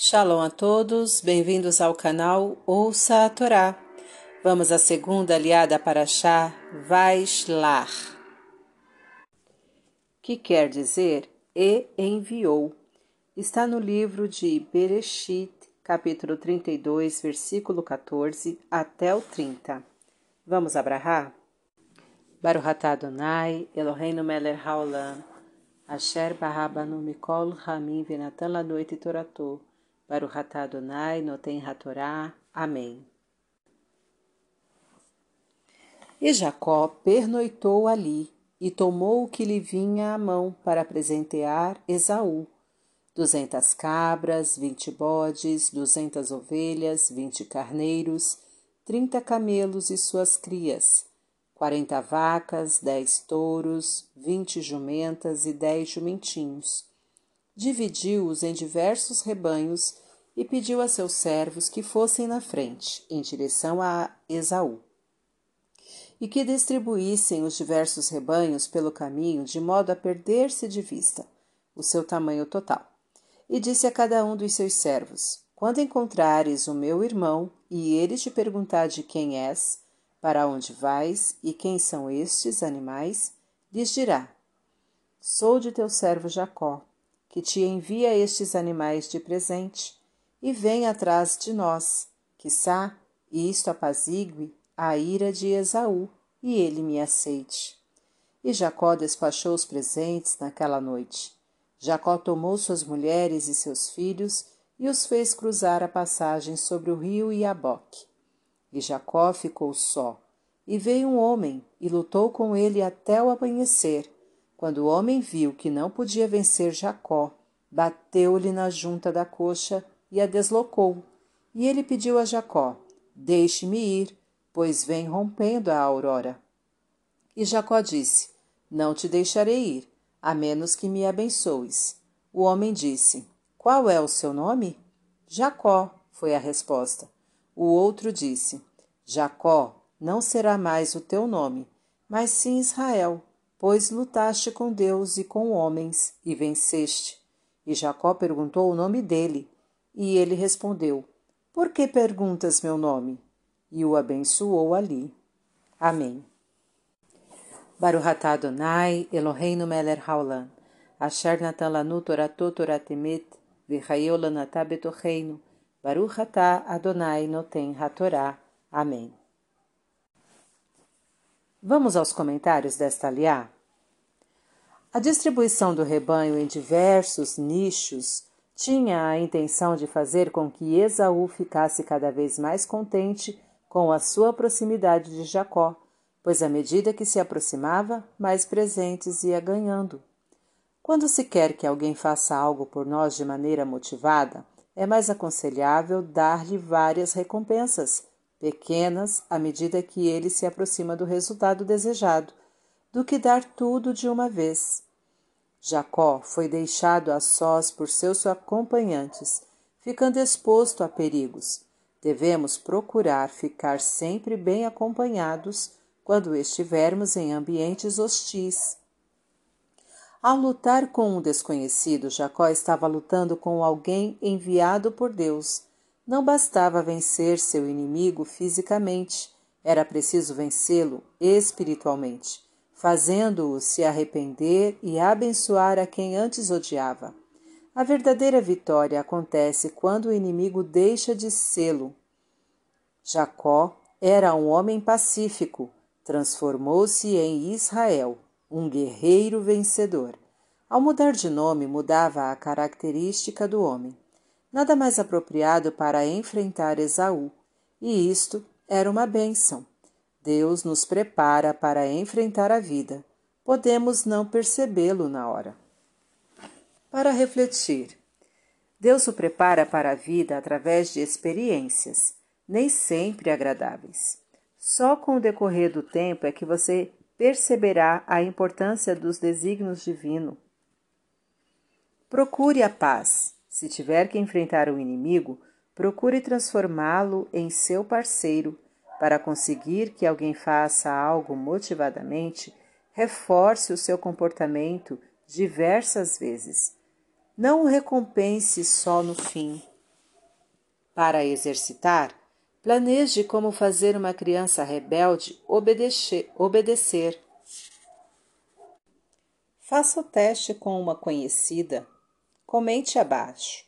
Shalom a todos, bem-vindos ao canal Ouça a Torá. Vamos à segunda aliada para Shah Vaishlar, que quer dizer e enviou. Está no livro de Bereshit, capítulo 32, versículo 14 até o 30. Vamos abrahar? Baruch atah Adonai, Eloheinu melech haolam, asher barabanu mikol hamim venatan lanoite toratou. Baruch atah Adonai, noten hatorá. Amém. E Jacó pernoitou ali e tomou o que lhe vinha à mão para presentear Esaú. Duzentas cabras, vinte bodes, duzentas ovelhas, vinte carneiros, trinta camelos e suas crias, quarenta vacas, dez touros, vinte jumentas e dez jumentinhos dividiu-os em diversos rebanhos e pediu a seus servos que fossem na frente, em direção a Esaú, e que distribuíssem os diversos rebanhos pelo caminho de modo a perder-se de vista o seu tamanho total. E disse a cada um dos seus servos: Quando encontrares o meu irmão e ele te perguntar de quem és, para onde vais e quem são estes animais, lhes dirá: Sou de teu servo Jacó que te envia estes animais de presente, e vem atrás de nós, quiçá isto apazigue a ira de Esaú, e ele me aceite. E Jacó despachou os presentes naquela noite. Jacó tomou suas mulheres e seus filhos e os fez cruzar a passagem sobre o rio Iaboque. E Jacó ficou só. E veio um homem e lutou com ele até o amanhecer, quando o homem viu que não podia vencer Jacó, bateu-lhe na junta da coxa e a deslocou. E ele pediu a Jacó: Deixe-me ir, pois vem rompendo a aurora. E Jacó disse: Não te deixarei ir, a menos que me abençoes. O homem disse: Qual é o seu nome? Jacó, foi a resposta. O outro disse: Jacó não será mais o teu nome, mas sim Israel, pois lutaste com Deus e com homens e venceste. E Jacó perguntou o nome dele, e ele respondeu: Por que perguntas meu nome? E o abençoou ali. Amém. Baruch atah Adonai, Eloheinu melech haolam, asher natan lanu toratot toratemet, v'chayeu lanatah betocheinu, Baruch atah Adonai noten hatorá. Amém. Vamos aos comentários desta aliá? A distribuição do rebanho em diversos nichos tinha a intenção de fazer com que Esaú ficasse cada vez mais contente com a sua proximidade de Jacó, pois à medida que se aproximava, mais presentes ia ganhando. Quando se quer que alguém faça algo por nós de maneira motivada, é mais aconselhável dar-lhe várias recompensas, pequenas à medida que ele se aproxima do resultado desejado, do que dar tudo de uma vez. Jacó foi deixado a sós por seus acompanhantes, ficando exposto a perigos. Devemos procurar ficar sempre bem acompanhados quando estivermos em ambientes hostis. Ao lutar com um desconhecido, Jacó estava lutando com alguém enviado por Deus não bastava vencer seu inimigo fisicamente, era preciso vencê-lo espiritualmente, fazendo-o se arrepender e abençoar a quem antes odiava. A verdadeira vitória acontece quando o inimigo deixa de sê-lo. Jacó era um homem pacífico, transformou-se em Israel, um guerreiro vencedor. Ao mudar de nome, mudava a característica do homem nada mais apropriado para enfrentar Esaú, e isto era uma bênção. Deus nos prepara para enfrentar a vida. Podemos não percebê-lo na hora. Para refletir, Deus o prepara para a vida através de experiências, nem sempre agradáveis. Só com o decorrer do tempo é que você perceberá a importância dos desígnios divinos. Procure a paz se tiver que enfrentar um inimigo, procure transformá-lo em seu parceiro. Para conseguir que alguém faça algo motivadamente, reforce o seu comportamento diversas vezes. Não o recompense só no fim. Para exercitar, planeje como fazer uma criança rebelde obedecer. obedecer. Faça o teste com uma conhecida. Comente abaixo.